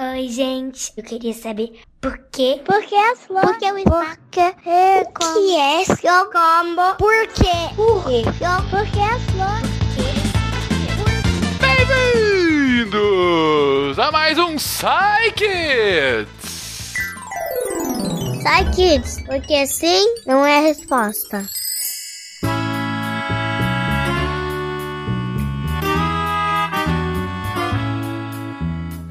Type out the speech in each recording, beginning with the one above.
Oi, gente. Eu queria saber por quê? Por que as flores? Por que o Porque é o que é seu combo? Por quê? Por quê? Por que as flores? Bem-vindos a mais um Psy Kids! Sai, kids, porque sim não é a resposta.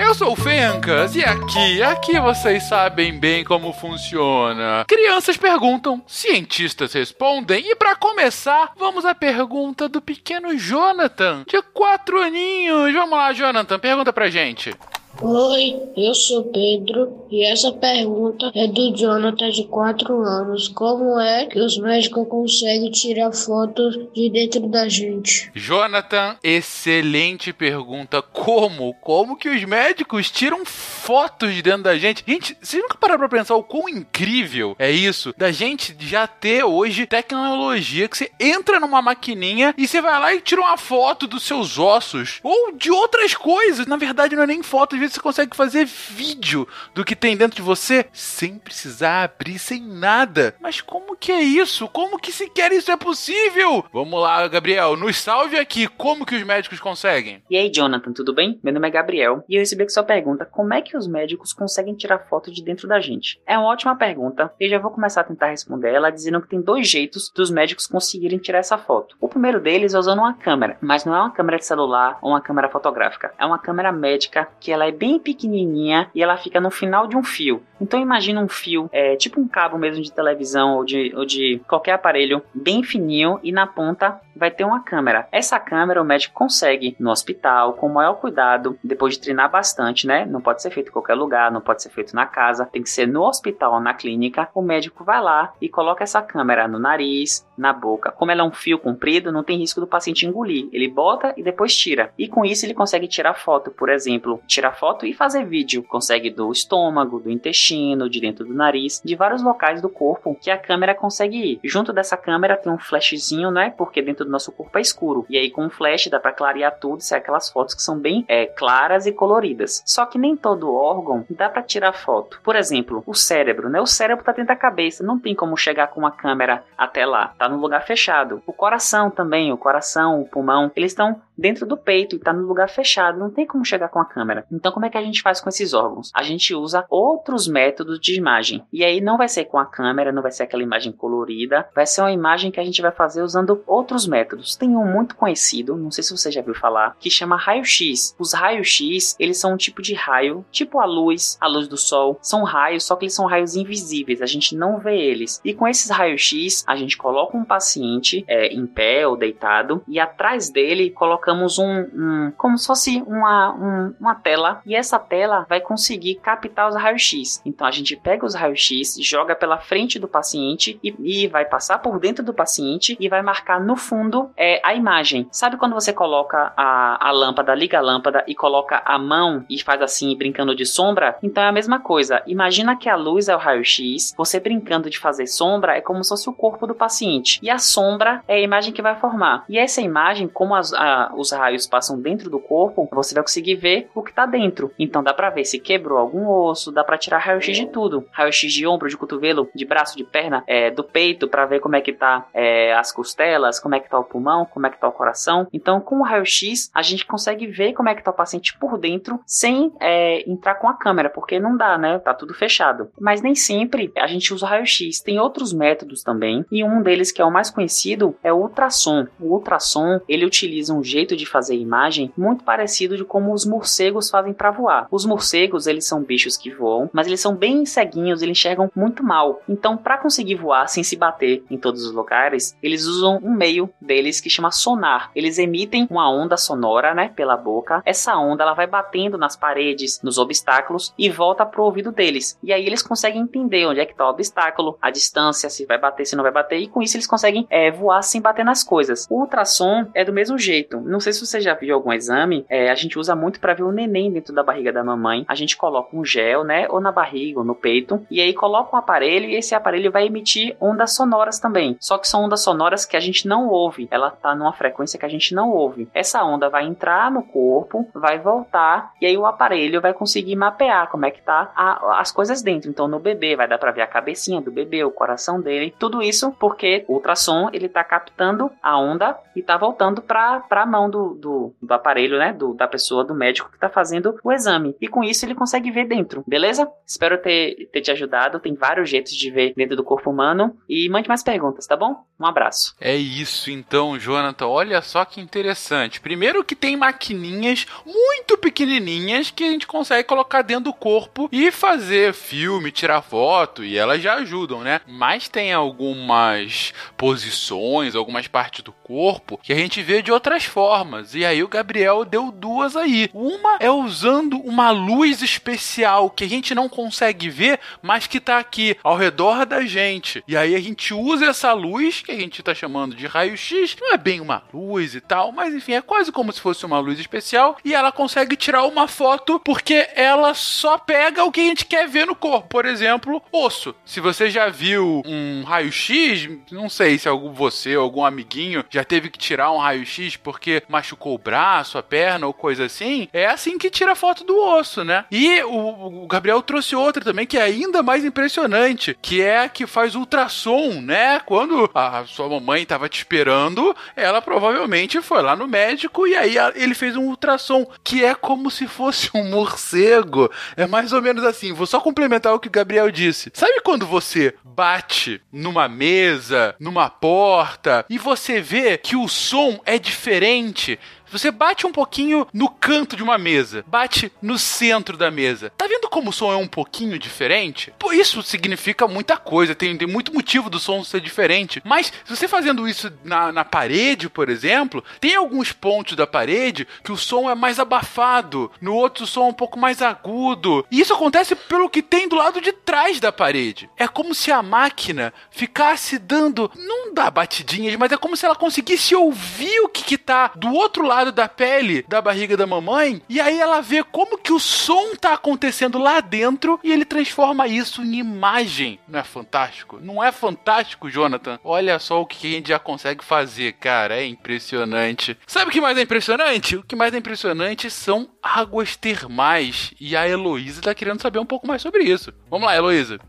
Eu sou o Fencas e aqui, aqui vocês sabem bem como funciona. Crianças perguntam, cientistas respondem e para começar, vamos à pergunta do pequeno Jonathan, de quatro aninhos. Vamos lá, Jonathan, pergunta pra gente. Oi, eu sou Pedro e essa pergunta é do Jonathan de 4 anos. Como é que os médicos conseguem tirar fotos de dentro da gente? Jonathan, excelente pergunta. Como? Como que os médicos tiram fotos de dentro da gente? Gente, vocês nunca pararam pra pensar o quão incrível é isso? Da gente já ter hoje tecnologia que você entra numa maquininha e você vai lá e tira uma foto dos seus ossos ou de outras coisas. Na verdade, não é nem foto, às você consegue fazer vídeo do que tem dentro de você sem precisar abrir, sem nada. Mas como que é isso? Como que sequer isso é possível? Vamos lá, Gabriel, nos salve aqui. Como que os médicos conseguem? E aí, Jonathan, tudo bem? Meu nome é Gabriel e eu recebi aqui sua pergunta: como é que os médicos conseguem tirar foto de dentro da gente? É uma ótima pergunta e já vou começar a tentar responder ela dizendo que tem dois jeitos dos médicos conseguirem tirar essa foto. O primeiro deles é usando uma câmera, mas não é uma câmera de celular ou uma câmera fotográfica. É uma câmera médica que ela bem pequenininha e ela fica no final de um fio. Então imagina um fio, é, tipo um cabo mesmo de televisão ou de, ou de qualquer aparelho, bem fininho e na ponta vai ter uma câmera. Essa câmera o médico consegue no hospital, com o maior cuidado, depois de treinar bastante, né? Não pode ser feito em qualquer lugar, não pode ser feito na casa, tem que ser no hospital ou na clínica. O médico vai lá e coloca essa câmera no nariz, na boca. Como ela é um fio comprido, não tem risco do paciente engolir. Ele bota e depois tira. E com isso ele consegue tirar foto, por exemplo, tirar foto e fazer vídeo. Consegue do estômago, do intestino, de dentro do nariz, de vários locais do corpo que a câmera consegue ir. Junto dessa câmera tem um flashzinho, né? Porque dentro do nosso corpo é escuro. E aí com o flash dá para clarear tudo, sai aquelas fotos que são bem é, claras e coloridas. Só que nem todo órgão dá para tirar foto. Por exemplo, o cérebro, né? O cérebro tá dentro da cabeça, não tem como chegar com uma câmera até lá. Tá no lugar fechado. O coração também, o coração, o pulmão, eles estão dentro do peito e tá no lugar fechado, não tem como chegar com a câmera. Então como é que a gente faz com esses órgãos? A gente usa outros métodos de imagem. E aí não vai ser com a câmera, não vai ser aquela imagem colorida, vai ser uma imagem que a gente vai fazer usando outros métodos. Tem um muito conhecido, não sei se você já viu falar, que chama raio-x. Os raios-x, eles são um tipo de raio, tipo a luz, a luz do sol, são raios, só que eles são raios invisíveis, a gente não vê eles. E com esses raios-x, a gente coloca um paciente é, em pé ou deitado e atrás dele colocamos um, um como se fosse uma, um, uma tela e essa tela vai conseguir captar os raios-x. Então a gente pega os raios-x, joga pela frente do paciente e, e, vai passar por dentro do paciente e vai marcar no fundo é, a imagem. Sabe quando você coloca a, a lâmpada, liga a lâmpada e coloca a mão e faz assim, brincando de sombra? Então é a mesma coisa. Imagina que a luz é o raio-x, você brincando de fazer sombra é como se fosse o corpo do paciente. E a sombra é a imagem que vai formar. E essa imagem, como as, a, os raios passam dentro do corpo, você vai conseguir ver o que está dentro. Então dá para ver se quebrou algum osso, dá para tirar raio-x de tudo. Raio-x de ombro, de cotovelo, de braço, de perna, é, do peito, para ver como é que tá é, as costelas, como é que tá o pulmão, como é que tá o coração. Então com o raio-x a gente consegue ver como é que tá o paciente por dentro sem é, entrar com a câmera, porque não dá, né? Tá tudo fechado. Mas nem sempre a gente usa raio-x. Tem outros métodos também e um deles que é o mais conhecido é o ultrassom. O ultrassom ele utiliza um jeito de fazer imagem muito parecido de como os morcegos fazem para voar. Os morcegos eles são bichos que voam, mas eles são bem ceguinhos, eles enxergam muito mal. Então para conseguir voar sem se bater em todos os lugares, eles usam um meio deles que chama sonar. Eles emitem uma onda sonora, né, pela boca. Essa onda ela vai batendo nas paredes, nos obstáculos e volta pro ouvido deles. E aí eles conseguem entender onde é que tá o obstáculo, a distância, se vai bater, se não vai bater, e com isso eles conseguem é, voar sem bater nas coisas. O ultrassom é do mesmo jeito. Não sei se você já viu algum exame, é, a gente usa muito para ver o neném dentro dentro da barriga da mamãe, a gente coloca um gel, né? Ou na barriga ou no peito. E aí coloca um aparelho e esse aparelho vai emitir ondas sonoras também. Só que são ondas sonoras que a gente não ouve. Ela tá numa frequência que a gente não ouve. Essa onda vai entrar no corpo, vai voltar e aí o aparelho vai conseguir mapear como é que tá a, as coisas dentro. Então no bebê vai dar para ver a cabecinha do bebê, o coração dele, tudo isso porque o ultrassom ele tá captando a onda e tá voltando para a mão do, do, do, aparelho, né, do, da pessoa, do médico que tá fazendo o exame. E com isso ele consegue ver dentro, beleza? Espero ter, ter te ajudado. Tem vários jeitos de ver dentro do corpo humano e mande mais perguntas, tá bom? Um abraço. É isso então, Jonathan. Olha só que interessante. Primeiro que tem maquininhas muito pequenininhas que a gente consegue colocar dentro do corpo e fazer filme, tirar foto e elas já ajudam, né? Mas tem algumas posições, algumas partes do corpo que a gente vê de outras formas. E aí o Gabriel deu duas aí. Uma é usando uma luz especial que a gente não consegue ver, mas que tá aqui ao redor da gente. E aí a gente usa essa luz que a gente tá chamando de raio-x. Não é bem uma luz e tal, mas enfim, é quase como se fosse uma luz especial. E ela consegue tirar uma foto porque ela só pega o que a gente quer ver no corpo. Por exemplo, osso. Se você já viu um raio-x, não sei se algum você algum amiguinho já teve que tirar um raio-x porque machucou o braço, a perna ou coisa assim, é assim que tira foto do osso, né? E o, o Gabriel trouxe outra também que é ainda mais impressionante, que é a que faz ultrassom, né? Quando a sua mamãe estava te esperando, ela provavelmente foi lá no médico e aí ele fez um ultrassom, que é como se fosse um morcego. É mais ou menos assim. Vou só complementar o que o Gabriel disse. Sabe quando você bate numa mesa, numa porta, e você vê que o som é diferente você bate um pouquinho no canto de uma mesa, bate no centro da mesa. Tá vendo como o som é um pouquinho diferente? Isso significa muita coisa, tem, tem muito motivo do som ser diferente. Mas se você fazendo isso na, na parede, por exemplo, tem alguns pontos da parede que o som é mais abafado, no outro o som é um pouco mais agudo. E isso acontece pelo que tem do lado de trás da parede. É como se a máquina ficasse dando, não dá batidinhas, mas é como se ela conseguisse ouvir o que, que tá do outro lado lado da pele da barriga da mamãe, e aí ela vê como que o som tá acontecendo lá dentro e ele transforma isso em imagem. Não é fantástico? Não é fantástico, Jonathan? Olha só o que a gente já consegue fazer, cara. É impressionante. Sabe o que mais é impressionante? O que mais é impressionante são águas termais. E a Heloísa tá querendo saber um pouco mais sobre isso. Vamos lá, Heloísa.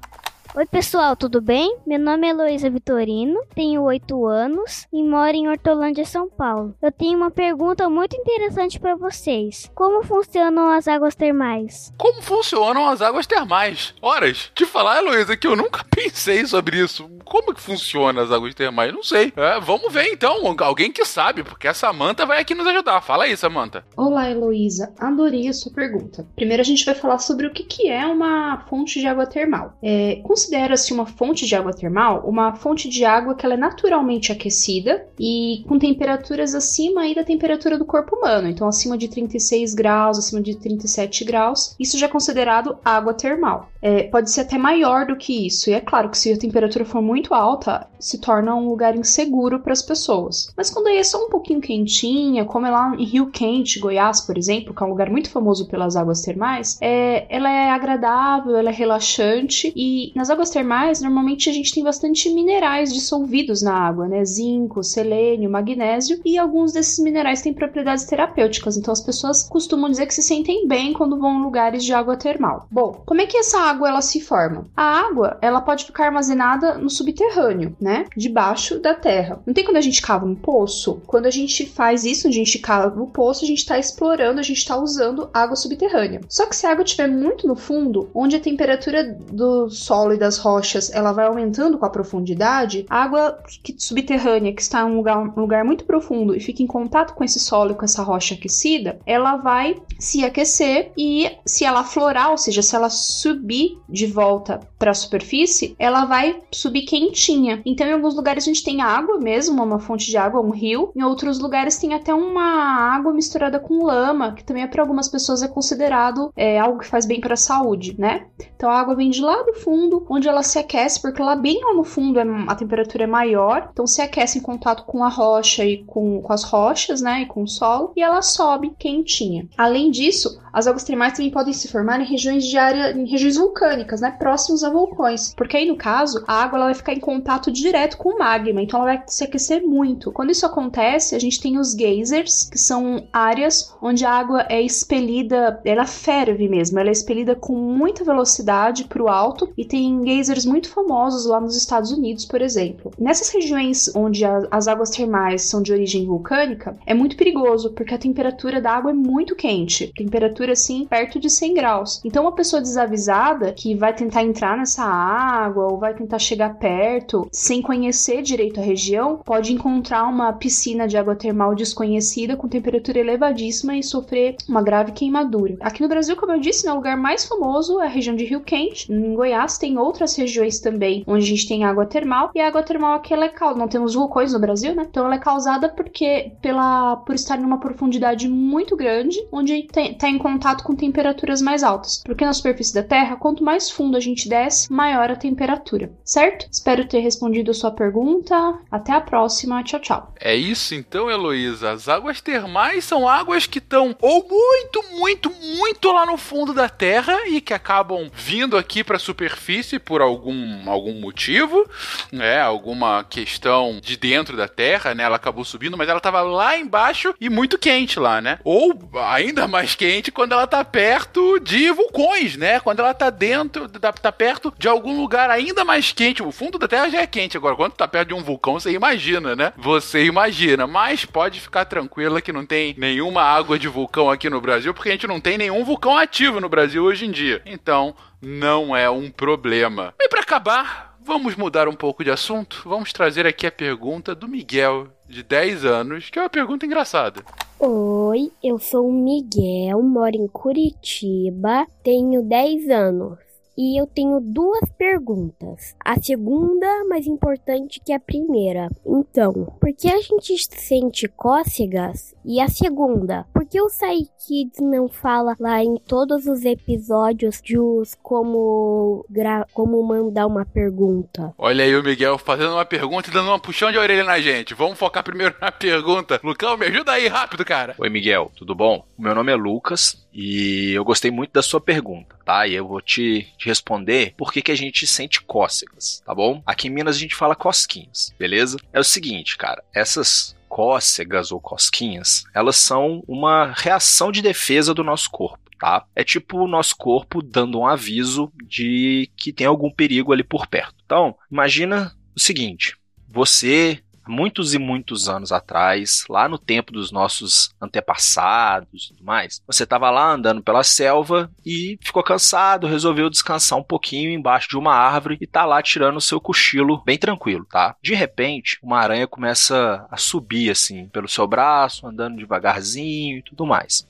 Oi, pessoal, tudo bem? Meu nome é Heloísa Vitorino, tenho 8 anos e moro em Hortolândia, São Paulo. Eu tenho uma pergunta muito interessante para vocês. Como funcionam as águas termais? Como funcionam as águas termais? Horas, te falar, Heloísa, que eu nunca pensei sobre isso. Como que funciona as águas termais? Não sei. É, vamos ver então, alguém que sabe, porque a Samanta vai aqui nos ajudar. Fala aí, Samanta. Olá, Heloísa. Adorei a sua pergunta. Primeiro a gente vai falar sobre o que, que é uma fonte de água termal. É, considera-se uma fonte de água termal uma fonte de água que ela é naturalmente aquecida e com temperaturas acima aí da temperatura do corpo humano, então acima de 36 graus, acima de 37 graus, isso já é considerado água termal. É, pode ser até maior do que isso, e é claro que se a temperatura for muito alta, se torna um lugar inseguro para as pessoas. Mas quando aí é só um pouquinho quentinha, como é lá em Rio Quente, Goiás, por exemplo, que é um lugar muito famoso pelas águas termais, é, ela é agradável, ela é relaxante e nas águas termais, normalmente a gente tem bastante minerais dissolvidos na água, né? Zinco, selênio, magnésio, e alguns desses minerais têm propriedades terapêuticas. Então as pessoas costumam dizer que se sentem bem quando vão em lugares de água termal. Bom, como é que essa água ela se forma? A água, ela pode ficar armazenada no subterrâneo, né? Debaixo da terra. Não tem quando a gente cava um poço? Quando a gente faz isso, a gente cava o poço, a gente está explorando, a gente está usando água subterrânea. Só que se a água estiver muito no fundo, onde a temperatura do solo das rochas ela vai aumentando com a profundidade, a água subterrânea que está em um lugar, um lugar muito profundo e fica em contato com esse solo e com essa rocha aquecida, ela vai se aquecer e se ela florar, ou seja, se ela subir de volta para a superfície, ela vai subir quentinha. Então, em alguns lugares a gente tem água mesmo, uma fonte de água, um rio. Em outros lugares tem até uma água misturada com lama, que também é para algumas pessoas é considerado é, algo que faz bem para a saúde, né? Então a água vem de lá do fundo, onde ela se aquece, porque lá bem lá no fundo é, a temperatura é maior, então se aquece em contato com a rocha e com, com as rochas, né, e com o solo, e ela sobe quentinha. Além disso, as águas termais também podem se formar em regiões de área, em regiões vulcânicas, né, próximos a vulcões, porque aí no caso a água ela vai ficar em contato direto com o magma, então ela vai se aquecer muito. Quando isso acontece, a gente tem os geysers, que são áreas onde a água é expelida, ela ferve mesmo, ela é expelida com muita velocidade para o alto e tem geysers muito famosos lá nos Estados Unidos, por exemplo. Nessas regiões onde as águas termais são de origem vulcânica, é muito perigoso porque a temperatura da água é muito quente, temperatura assim perto de 100 graus. Então, uma pessoa desavisada que vai tentar entrar nessa água ou vai tentar chegar perto sem conhecer direito a região pode encontrar uma piscina de água termal desconhecida com temperatura elevadíssima e sofrer uma grave queimadura. Aqui no Brasil, como eu disse, né, o lugar mais famoso é a região de Rio Quente. Em Goiás tem outras regiões também onde a gente tem água termal e a água termal aqui ela é causada. Não temos vulcões no Brasil, né? Então ela é causada porque pela por estar numa profundidade muito grande, onde está em contato com temperaturas mais altas. Porque na superfície da Terra, quanto mais fundo a gente desce, maior a temperatura. Certo? Espero ter respondido a sua pergunta. Até a próxima. Tchau, tchau. É isso então, Heloísa. As águas termais são águas que estão ou muito, muito, muito lá no fundo da Terra e que acabam vindo aqui para a superfície por algum, algum motivo, né? Alguma questão de dentro da Terra, né? Ela acabou subindo, mas ela estava lá embaixo e muito quente lá, né? Ou ainda mais quente quando ela está perto de vulcões, né? Quando ela está dentro, tá, tá perto de algum lugar ainda mais quente. O fundo da Terra já é quente agora. Quando tá perto de um vulcão, você imagina, né? Você imagina, mas pode ficar tranquila que não tem nenhuma água de vulcão aqui no Brasil, porque a gente não tem nenhum vulcão ativo no Brasil hoje em dia. Então, não é um problema. E para acabar, vamos mudar um pouco de assunto. Vamos trazer aqui a pergunta do Miguel, de 10 anos, que é uma pergunta engraçada. Oi, eu sou o Miguel, moro em Curitiba, tenho 10 anos. E eu tenho duas perguntas. A segunda, mais importante que a primeira. Então, por que a gente sente cócegas? E a segunda, por que o Sai Kids não fala lá em todos os episódios de os como, como mandar uma pergunta? Olha aí o Miguel fazendo uma pergunta e dando uma puxão de orelha na gente. Vamos focar primeiro na pergunta. Lucão, me ajuda aí rápido, cara. Oi, Miguel, tudo bom? Meu nome é Lucas e eu gostei muito da sua pergunta, tá? E eu vou te, te responder por que, que a gente sente cócegas, tá bom? Aqui em Minas a gente fala cosquinhas, beleza? É o seguinte, cara, essas cócegas ou cosquinhas, elas são uma reação de defesa do nosso corpo. Tá? É tipo o nosso corpo dando um aviso de que tem algum perigo ali por perto. Então, imagina o seguinte: você muitos e muitos anos atrás, lá no tempo dos nossos antepassados e tudo mais, você estava lá andando pela selva e ficou cansado, resolveu descansar um pouquinho embaixo de uma árvore e tá lá tirando o seu cochilo bem tranquilo, tá? De repente, uma aranha começa a subir assim pelo seu braço, andando devagarzinho e tudo mais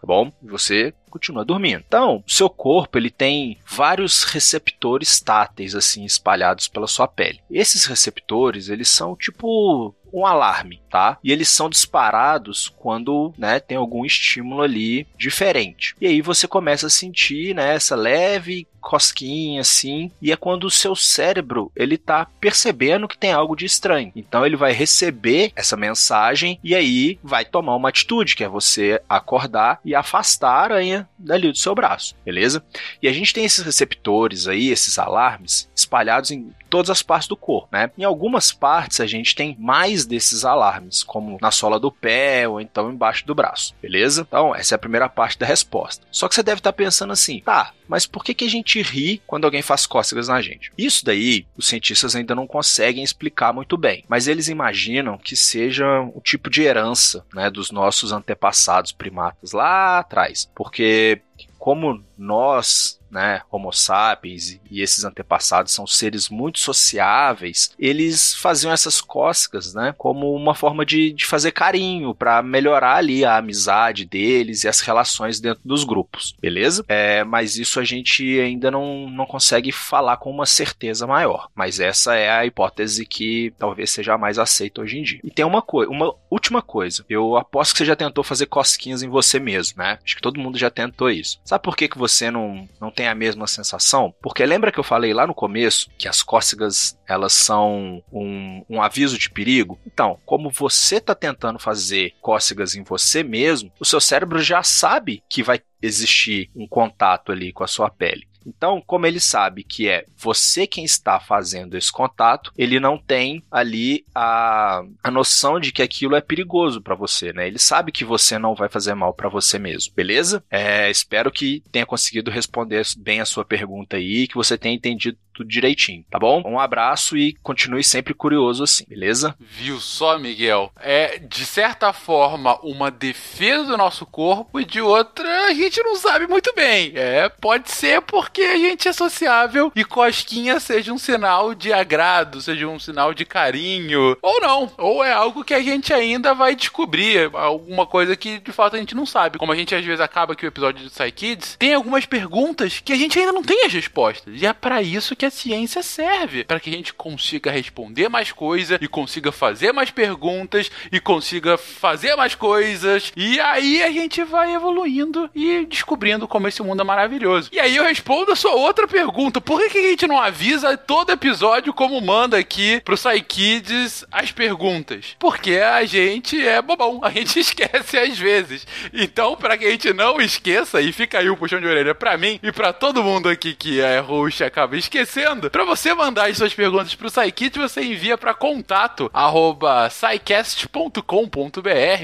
tá bom? E você continua dormindo. Então, o seu corpo ele tem vários receptores táteis assim espalhados pela sua pele. Esses receptores, eles são tipo um alarme, tá? E eles são disparados quando, né, tem algum estímulo ali diferente. E aí você começa a sentir, né, essa leve cosquinha assim, e é quando o seu cérebro ele tá percebendo que tem algo de estranho. Então ele vai receber essa mensagem e aí vai tomar uma atitude, que é você acordar e afastar a aranha dali do seu braço, beleza? E a gente tem esses receptores aí, esses alarmes espalhados em todas as partes do corpo, né? Em algumas partes a gente tem mais desses alarmes, como na sola do pé ou então embaixo do braço, beleza? Então, essa é a primeira parte da resposta. Só que você deve estar pensando assim, tá, mas por que, que a gente ri quando alguém faz cócegas na gente? Isso daí, os cientistas ainda não conseguem explicar muito bem, mas eles imaginam que seja o tipo de herança, né, dos nossos antepassados primatas lá atrás, porque como nós né, Homo sapiens e esses antepassados são seres muito sociáveis, eles faziam essas cócegas, né, como uma forma de, de fazer carinho para melhorar ali a amizade deles e as relações dentro dos grupos, beleza? É, mas isso a gente ainda não, não consegue falar com uma certeza maior. Mas essa é a hipótese que talvez seja mais aceita hoje em dia. E tem uma coisa, uma última coisa. Eu aposto que você já tentou fazer cosquinhas em você mesmo, né? Acho que todo mundo já tentou isso. Sabe por que, que você não, não tem a mesma sensação? Porque lembra que eu falei lá no começo que as cócegas elas são um, um aviso de perigo? Então, como você está tentando fazer cócegas em você mesmo, o seu cérebro já sabe que vai existir um contato ali com a sua pele. Então, como ele sabe que é você quem está fazendo esse contato, ele não tem ali a, a noção de que aquilo é perigoso para você, né? Ele sabe que você não vai fazer mal para você mesmo, beleza? É, espero que tenha conseguido responder bem a sua pergunta aí, que você tenha entendido tudo direitinho, tá bom? Um abraço e continue sempre curioso assim, beleza? Viu só, Miguel? É, de certa forma, uma defesa do nosso corpo e de outra a gente não sabe muito bem. É, pode ser porque a gente é sociável e cosquinha seja um sinal de agrado, seja um sinal de carinho, ou não. Ou é algo que a gente ainda vai descobrir, alguma coisa que de fato a gente não sabe. Como a gente às vezes acaba aqui o episódio do Psy Kids, tem algumas perguntas que a gente ainda não tem as respostas. E é para isso que a ciência serve para que a gente consiga responder mais coisas e consiga fazer mais perguntas e consiga fazer mais coisas. E aí a gente vai evoluindo e descobrindo como esse mundo é maravilhoso. E aí eu respondo a sua outra pergunta: por que, que a gente não avisa todo episódio como manda aqui pro Psykids as perguntas? Porque a gente é bobão, a gente esquece às vezes. Então, para que a gente não esqueça, e fica aí o puxão de orelha para mim e para todo mundo aqui que é host acaba esquecendo esquecendo, para você mandar as suas perguntas pro SciKit, você envia para contato arroba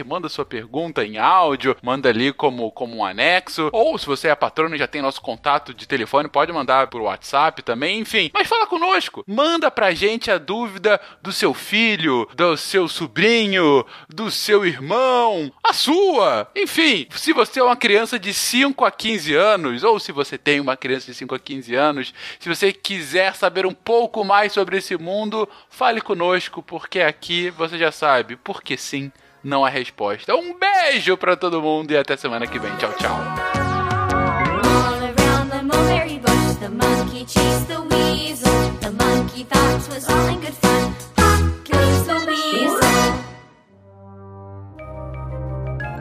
manda sua pergunta em áudio, manda ali como, como um anexo, ou se você é patrono e já tem nosso contato de telefone, pode mandar por WhatsApp também, enfim. Mas fala conosco, manda pra gente a dúvida do seu filho, do seu sobrinho, do seu irmão, a sua. Enfim, se você é uma criança de 5 a 15 anos, ou se você tem uma criança de 5 a 15 anos, se você quiser quiser saber um pouco mais sobre esse mundo, fale conosco, porque aqui você já sabe, porque sim, não há resposta. Um beijo para todo mundo e até semana que vem. Tchau, tchau.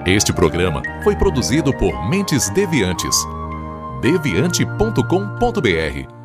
Este programa foi produzido por Mentes Deviantes. deviante.com.br